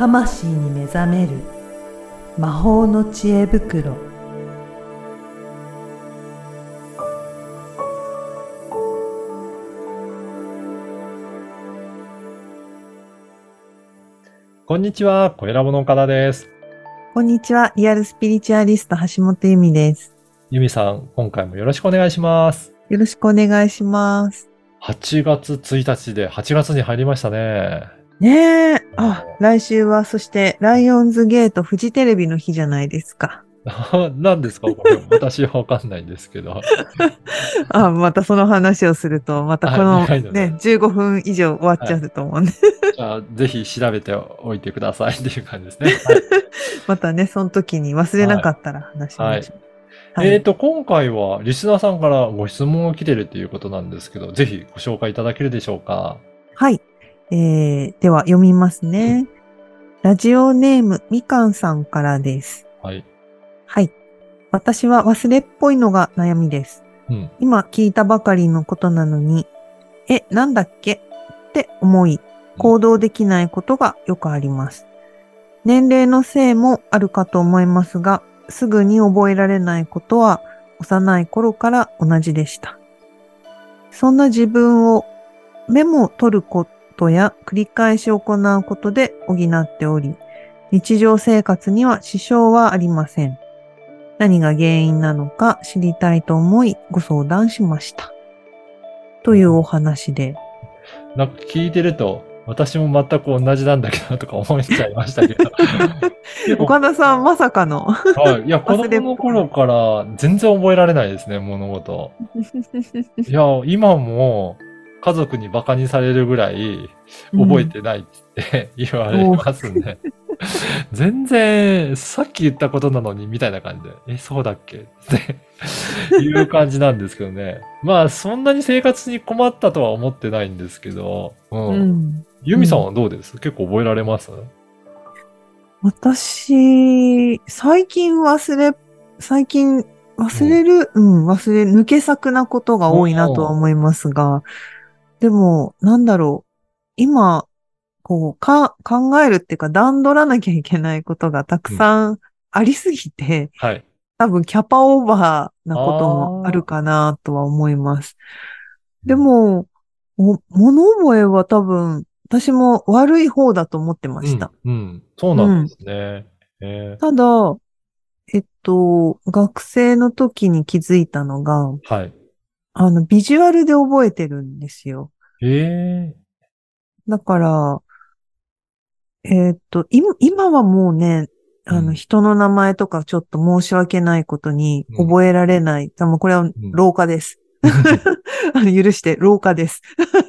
魂に目覚める魔法の知恵袋こんにちは、小ラボの岡田です。こんにちはリアルスピリチュアリスト橋本由美ですゆみさん、今回もよろしくお願いします。よろしくお願いします8月1日で8月に入りましたね。ねえ。あ来週はそしてライオンズゲートフジテレビの日じゃないですか。何ですかこれ、私はわかんないんですけど。あまたその話をするとまたこあのね。ね15分以上終わっちゃうと思うんで、じゃあ、ぜひ調べておいてくださいっていう感じですね。はい。またねその時に忘れなかったら話しましょう、はい。えっと、今回はリスナーさんからご質問が来てるっていうことなんですけど、ぜひご紹介いただけるでしょうか？はい。えー、では読みますね。ラジオネームみかんさんからです。はい。はい。私は忘れっぽいのが悩みです。うん。今聞いたばかりのことなのに、え、なんだっけ？って思い、行動できないことがよくあります。年齢のせいもあるかと思いますが、すぐに覚えられないことは幼い頃から同じでした。そんな自分をメモを取ることや繰り返し行うことで補っており、日常生活には支障はありません。何が原因なのか知りたいと思いご相談しました。というお話で。なんか聞いてると、私も全く同じなんだけどとか思いちゃいましたけど。岡田さんまさかの。はい。いや、子供の頃から全然覚えられないですね、物事。いや、今も家族に馬鹿にされるぐらい覚えてないって 言われますね。全然、さっき言ったことなのにみたいな感じで、え、そうだっけ？って いう感じなんですけどね。まあ、そんなに生活に困ったとは思ってないんですけど、うん。うん。ユミさんはどうです、結構覚えられます？私、最近忘れ、最近忘れる、うん、忘れ、抜け作なことが多いなとは思いますが、でも、なんだろう、今、こう、か、考えるっていうか段取らなきゃいけないことがたくさんありすぎて、はい。多分キャパオーバーなこともあるかなとは思います。でも、お物覚えは多分、私も悪い方だと思ってました。うん、うん。そうなんですね。えただ、えっと、学生の時に気づいたのが、ーはい。あの、ビジュアルで覚えてるんですよ。ええだから、えっと、今今はもうね、あの、うん人の名前とかちょっと申し訳ないことにうん覚えられない。多分これは老化です。あの許して、老化です。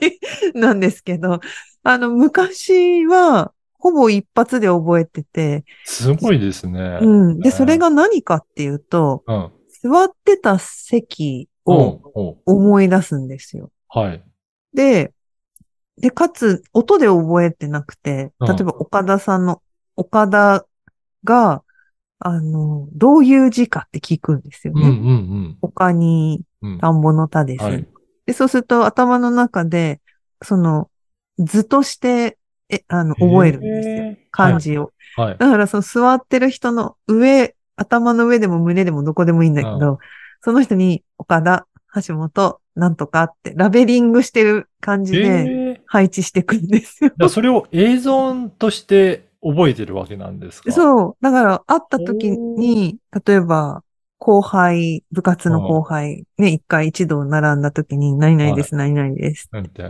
なんですけど、あの、昔は、ほぼ一発で覚えてて、すごいですね。うん。で、それが何かっていうと、うん。座ってた席うん。をお思い出すんですよ。はい。で、で、かつ、音で覚えてなくて、うん例えば岡田さんの、岡田が、あの、どういう字かって聞くんですようんうね。ん他にうん。うん。田んぼの田です。はい。で、そうすると頭の中で、その、図として、え、あの、覚えるんですよ。よ漢。字を。はい。だからその座ってる人の上、頭の上でも胸でもどこでもいいんだけど、その人に岡田、橋本、なんとかってラベリングしてる感じえでえ配置していくんですよ。じゃあそれを映像として覚えてるわけなんですか？う。そう。だから会った時に、例えば後輩、部活の後輩、ね、一回一度並んだ時に、何々です、何々です。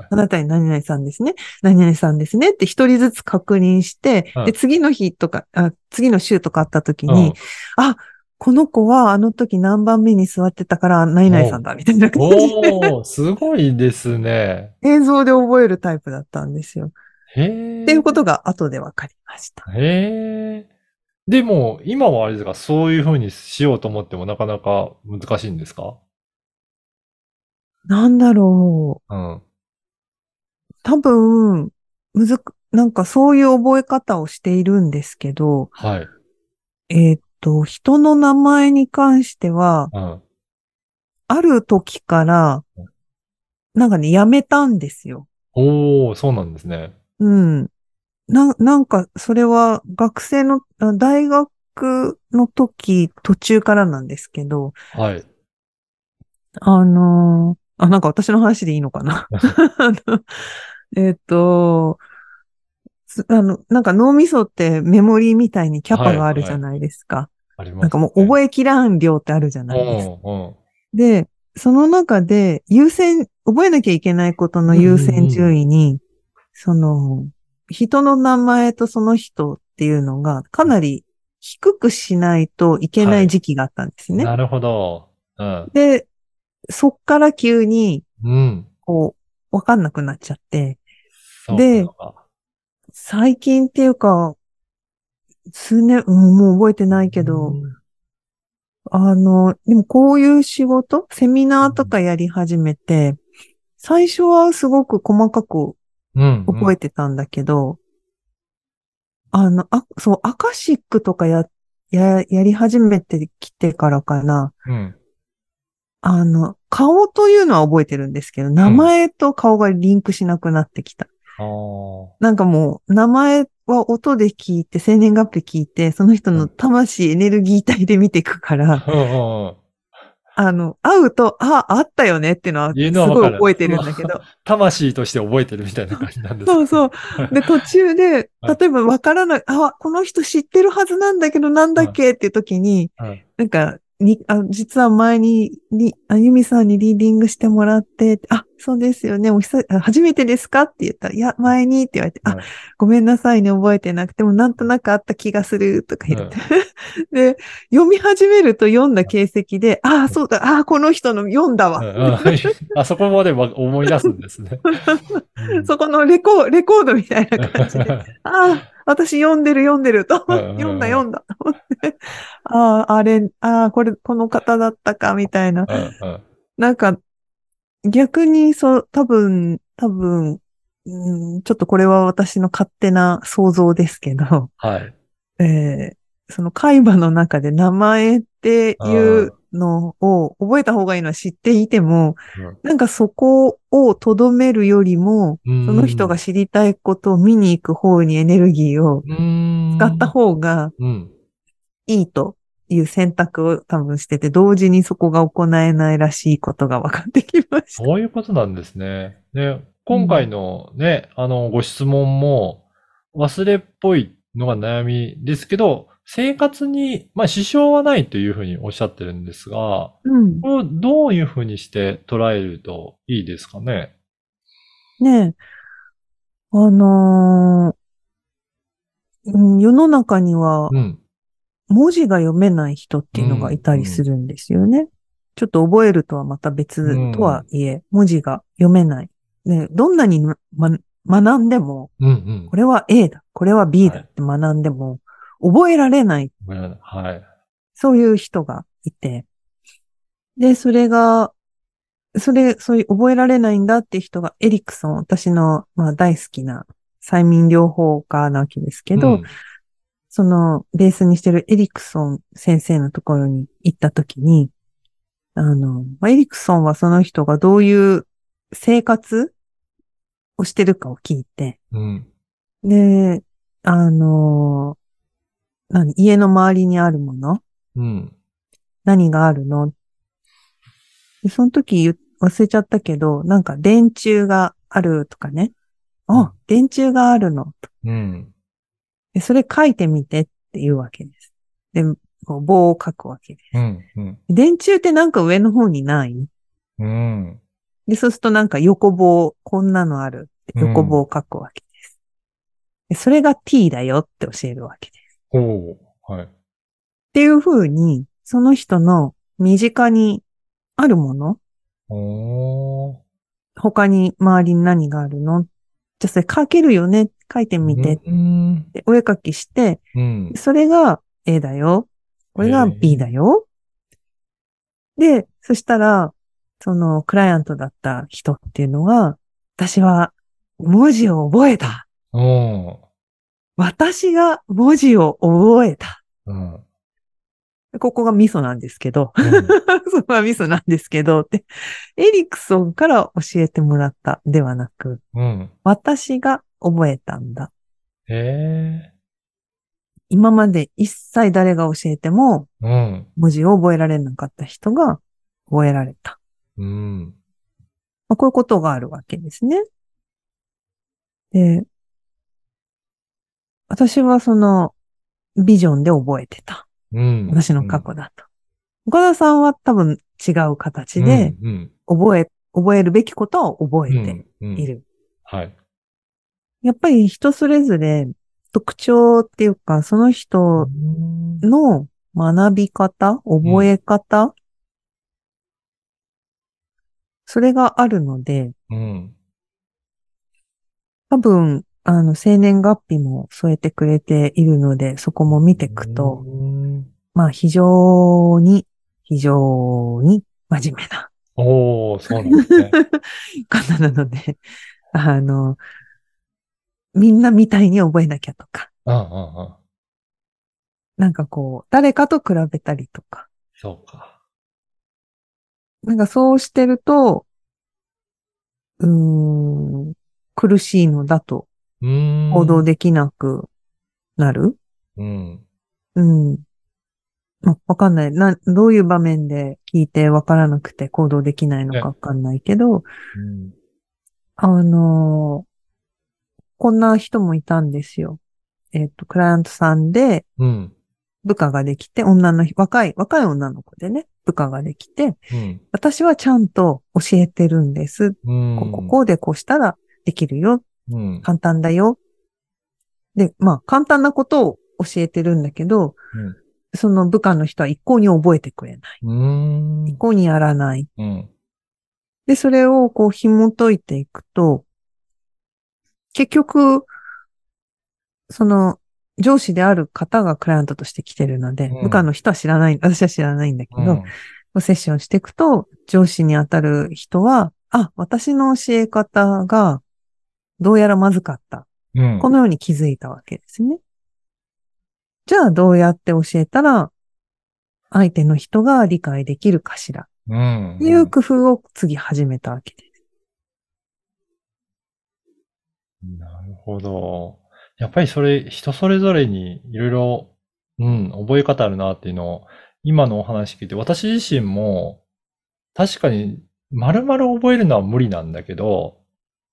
あなたに何々さんですね。何々さんですねって一人ずつ確認して、うんで、次の日とか、あ次の週とかあった時うんに、あ、この子はあの時何番目に座ってたから何々さんだ、みたいな感じで、おー、すごいですね。映像で覚えるタイプだったんですよ。へえ。っていうことが後で分かりました。へえ。でも、今はあれですか、そういう風にしようと思ってもなかなか難しいんですか？なんだろう。うん。多分、むずく、なんかそういう覚え方をしているんですけど、はい。えーっと、人の名前に関しては、うん。ある時から、なんかね、やめたんですよ。おー、そうなんですね。うん。な、なんか、それは学生の、あ大学の時、途中からなんですけど、はい。あのーあ、なんか私の話でいいのかな えっと、すあの、なんか脳みそってメモリーみたいにキャパがあるじゃないですか。あります、なんかもう覚えきらん量ってあるじゃないですか。うんうん。で、その中で優先、覚えなきゃいけないことの優先順位に、その、人の名前とその人っていうのがかなり低くしないといけない時期があったんですね。なるほど。うん。で、そっから急に、うん。こう、わかんなくなっちゃって、でか最近っていうか、数年、うんもう覚えてないけど、うんあの、でもこういう仕事、セミナーとかやり始めて、最初はすごく細かくうん。覚えてたんだけど、あの、あ、そう、アカシックとかや、や、やり始めてきてからかな。うん。あの、顔というのは覚えてるんですけど、名前と顔がリンクしなくなってきた。なんかもう、名前は音で聞いて、生年月日聞いて、その人の魂、エネルギー体で見ていくから。あの、会うと、あ、あったよねっていうのは、すごい覚えてるんだけど。魂として覚えてるみたいな感じなんですかそうそう。で、途中で、はい。例えばわからない、あ、この人知ってるはずなんだけど、なんだっけっていう時に、はい。なんか、に、あ、実は前に、に、あゆみさんにリーディングしてもらって、あ、そうですよね、お久あ初めてですか？って言ったら、いや、前にって言われて、あはい、ごめんなさいね、覚えてなくても、なんとなくあった気がする、とか言って。で、読み始めると読んだ形跡で、ああ、そうだ、ああ、この人の読んだわ。あ そこまでわ思い出すんですね。うん。そこのレコレコードみたいな感じで、ああ、私読んでる読んでると。読んだ読んだ。と思って ああ、あれ、ああ、これ、この方だったか、みたいな。なんか、逆に、そう、多分、多分、うん、ちょっとこれは私の勝手な想像ですけど、はい。えーその海馬の中で名前っていうのを覚えた方がいいのは知っていても、なんかそこを留めるよりも、うんその人が知りたいことを見に行く方にエネルギーをうん使った方がうん。いいという選択を多分してて、同時にそこが行えないらしいことが分かってきました。そういうことなんですね。で、今回のね、あの、ご質問も、忘れっぽいのが悩みですけど、生活に、まあ、支障はないというふうにおっしゃってるんですが、うん。これをどういうふうにして捉えるといいですかね？ねえ。あのーうん世の中にはうん。文字が読めない人っていうのがいたりするんですよね。ちょっと覚えるとはまた別とはいえ、文字が読めない。ね、どんなに、ま、学んでも、うんうんこれは A だ、これは B だって学んでも、覚えられない。はい。そういう人がいて。で、それが、それ、そういう覚えられないんだって人がエリクソン、私の、まあ、大好きな催眠療法家なわけですけど、うんそのベースにしてるエリクソン先生のところに行ったときに、あの、まあエリクソンはその人がどういう生活をしてるかを聞いて、うん。で、あの、何、家の周りにあるもの？うん。何があるの？でその時忘れちゃったけど、なんか電柱があるとかね。あ、電柱があるの。うん。でそれ書いてみてって言うわけです。で、棒を書くわけです。うん。うん。電柱ってなんか上の方にない？うん。で、そうするとなんか横棒、こんなのあるって横棒を書くわけです。でそれが t だよって教えるわけです。おーはい。っていう風に、その人の身近にあるものおー。他に周りに何があるの？じゃあそれ書けるよね？書いてみて。うん。でお絵描きして、うん。それが A だよ。これが B だよ。で、そしたら、そのクライアントだった人っていうのは、私は文字を覚えた。おー。私が文字を覚えた。うん。ここがミソなんですけど、うん そこがミソなんですけど、って、エリクソンから教えてもらったではなく、うん。私が覚えたんだ。へ今まで一切誰が教えてもえ。うん。文字を覚えられなかった人が覚えられた。うん。まあ、こういうことがあるわけですね。で、私はそのビジョンで覚えてた。うん。私の過去だと。岡田さんは多分違う形でうん、覚え、覚えるべきことを覚うん、えてうんい。る。はい。やっぱり人それぞれ特徴っていうか、その人の学び方、覚え方、それがあるので、うん。多分、あの、生年月日も添えてくれているので、そこも見ていくと、うん。まあ、非常に、非常に真面目なおー、そうなんですね。方なので、あの、みんなみたいに覚えなきゃとか、うんうんうん。なんかこう、誰かと比べたりとか、そうか。なんかそうしてると、うーん、苦しいのだと。行動できなくなる？うん。うん。まわかんない。な、どういう場面で聞いてわからなくて行動できないのかわかんないけど、うん。あのーこんな人もいたんですよ。えっ、と、クライアントさんでうん。部下ができて、女の、若い、若い女の子でね、部下ができて、うん。私はちゃんと教えてるんです。うん。こここうでこうしたらできるよ。うん。簡単だよ。で、まあ、簡単なことを教えてるんだけど、うんその部下の人は一向に覚えてくれない。一。向にやらない。うん。で、それをこう紐解いていくと、結局、その上司である方がクライアントとして来てるので、うん部下の人は知らない、私は知らないんだけど、うん。セッションしていくと、上司に当たる人は、あ、私の教え方がどうやらまずかった。うん。このように気づいたわけですね。じゃあどうやって教えたら相手の人が理解できるかしら。うん。っていう工夫を次始めたわけです。なるほど。やっぱりそれ、人それぞれにいろいろ、うん、覚え方あるなっていうのを、今のお話聞いて、私自身も、確かに、丸々覚えるのは無理なんだけど、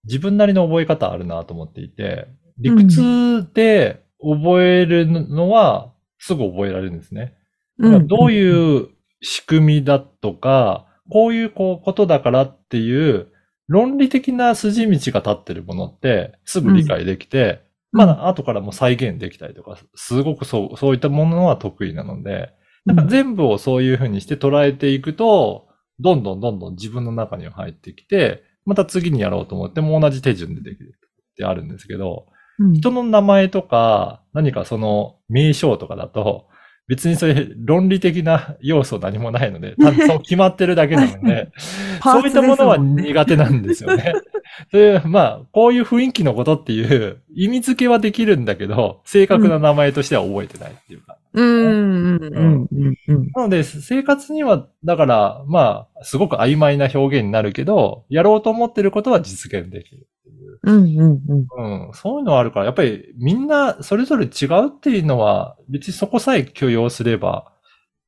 自分なりの覚え方あるなと思っていて、理屈で覚えるのは、すぐ覚えられるんですね。だからどうういう仕組みだとか、こういうこうことだからっていう論理的な筋道が立ってるものってすぐ理解できて、ん。まだ後からも再現できたりとか、すごくそう、そういったものは得意なので、うん。なんか全部をそういうふうにして捉えていくと、どんどんどんどん自分の中には入ってきて、また次にやろうと思っても同じ手順でできるってあるんですけど、うん人の名前とか、何かその名称とかだと、別にそういう論理的な要素何もないので、単そう決まってるだけなので、そういったものは苦手なんですよね。そういう、まあ、こういう雰囲気のことっていう意味付けはできるんだけど、正確な名前としては覚えてないっていうか。うん、うん、うん、うん、うん。なので、生活には、だから、まあ、すごく曖昧な表現になるけど、やろうと思ってることは実現できるっていう。うん、うん、うん。うん、そういうのはあるから、やっぱりみんなそれぞれ違うっていうのは、別にそこさえ許容すれば、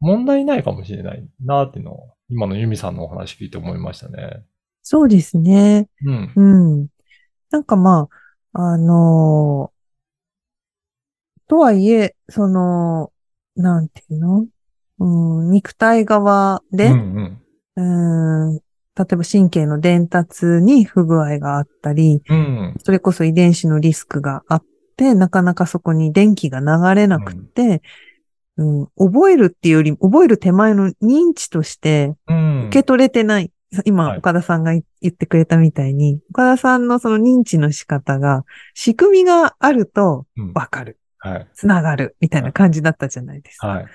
問題ないかもしれないなっていうのを、今のユミさんのお話聞いて思いましたね。そうですね。うん。うん。なんかまあ、あのとはいえ、その、なんていうの？うん、肉体側で、うんうん。うん、例えば神経の伝達に不具合があったり、うん。それこそ遺伝子のリスクがあって、なかなかそこに電気が流れなくて、うん覚えるっていうより、覚える手前の認知としてうん。受け取れてない。今、はい岡田さんが言ってくれたみたいに、岡田さんのその認知の仕方が、仕組みがあるとうんわかる、はい。つながる、みたいな感じだったじゃないですか。はい。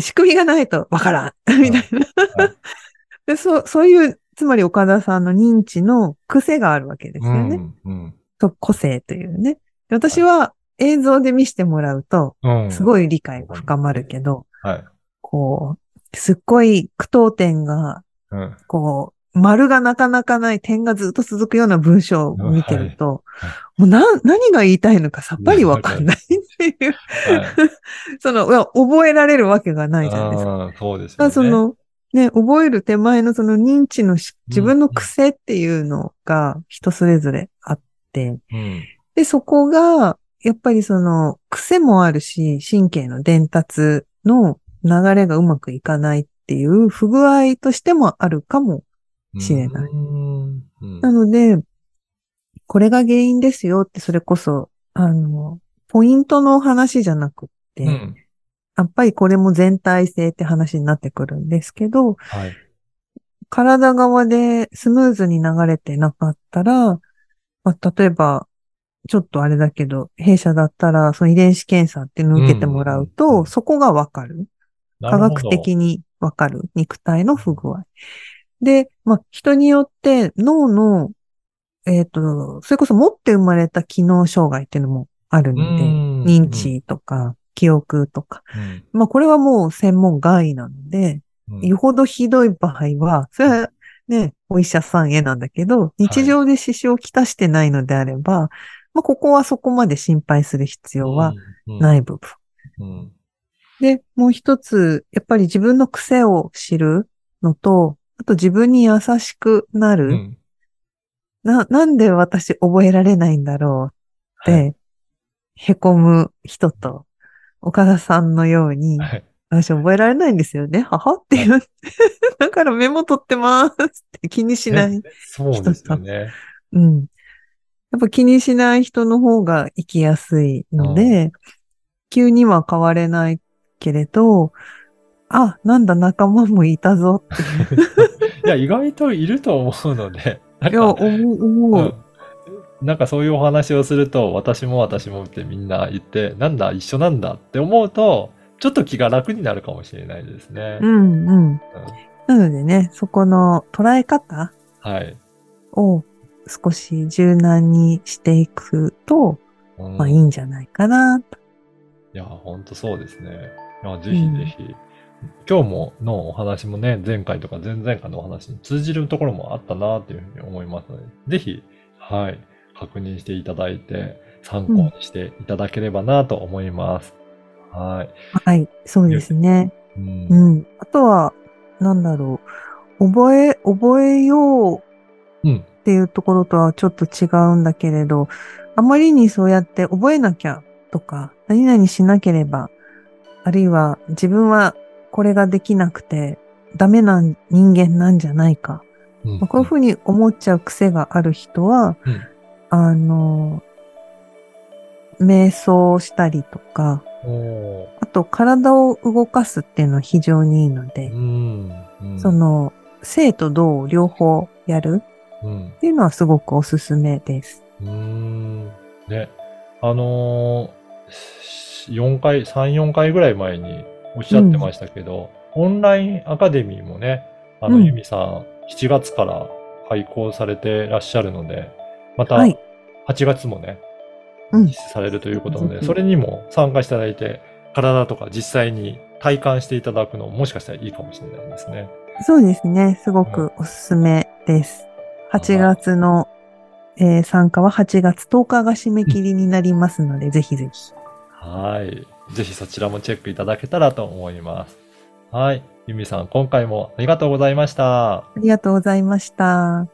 仕組みがないとわからん、みたいな。はい でそう、そういう、つまり岡田さんの認知の癖があるわけですよね。うん。そう個性というね。で私は映像で見せてもらうと、うん。すごい理解が深まるけど、はい。こう、すっごい句読点が、うん。こう、丸がなかなかない点がずっと続くような文章を見てると、はいもうな、何が言いたいのかさっぱりわかんないっていう、はい。その、覚えられるわけがないじゃないですか。そうですね。その、ね、覚える手前のその認知の自分の癖っていうのが人それぞれあって、うん。で、そこが、やっぱりその、癖もあるし、神経の伝達の流れがうまくいかないっていう不具合としてもあるかも。しれないなので、これが原因ですよって、それこそ、あの、ポイントの話じゃなくって、うん。やっぱりこれも全体性って話になってくるんですけど、はい。体側でスムーズに流れてなかったら、まあ、例えば、ちょっとあれだけど、弊社だったら、その遺伝子検査っていうのを受けてもらうと、うんそこがわかる。科学的にわかる。肉体の不具合。で、まあ、人によって脳の、えっ、と、それこそ持って生まれた機能障害っていうのもあるので、うん認知とか、記憶とか。うんまあ、これはもう専門外なので、うんよほどひどい場合は、それはね、お医者さんへなんだけど、日常で支障をきたしてないのであれば、まあ、ここはそこまで心配する必要はない部分。うん。で、もう一つ、やっぱり自分の癖を知るのと、あと自分に優しくなる。うん。な、なんで私覚えられないんだろうっはいて、へこむ人と、岡田さんのように、はい。私覚えられないんですよね。はは？って言って、だからメモ取ってますって気にしない。そうですよね。うん。やっぱ気にしない人の方が生きやすいので、急には変われないけれど、あ、なんだ仲間もいたぞって いや、意外といると思うので、いや、か、思う、思う。うんなんかそういうお話をすると、私も私もってみんな言って、なんだ、一緒なんだって思うと、ちょっと気が楽になるかもしれないですね。うん、うん。なのでね、そこの捉え方はい。を少し柔軟にしていくと、うんまあいいんじゃないかなと。いや、ほんとそうですね。ぜひぜひ。今日ものお話もね、前回とか前々回のお話に通じるところもあったなというふうに思いますので、ぜひ、はい、確認していただいて、参考にしていただければなと思います。はい。はい、そうですね。うんうん。あとは、なんだろう。覚え、覚えよううん。っていうところとはちょっと違うんだけれど、あまりにそうやって覚えなきゃとか、何々しなければ、あるいは自分はこれができなくてダメな人間なんじゃないか。うんまあこういうふうに思っちゃう癖がある人は、うんあの、瞑想したりとか、あと体を動かすっていうのは非常にいいので、うん。うんそ、の、生と動両方やるうん。っていうのはすごくおすすめです。うーん。ね。あのー、4回、3、4回ぐらい前におっしゃってましたけど、オンラインアカデミーもね、あの、うんユミさん、7月から開講されてらっしゃるので、また、はい8月もね、うん実施されるということなので、ぜひそれにも参加していただいて、体とか実際に体感していただくのももしかしたらいいかもしれないですね。そうですね。すごくおすすめです。8月の、えー参加は8月10日が締め切りになりますので、ぜひぜひ。はい。ぜひそちらもチェックいただけたらと思います。はい。ゆみさん、今回もありがとうございました。ありがとうございました。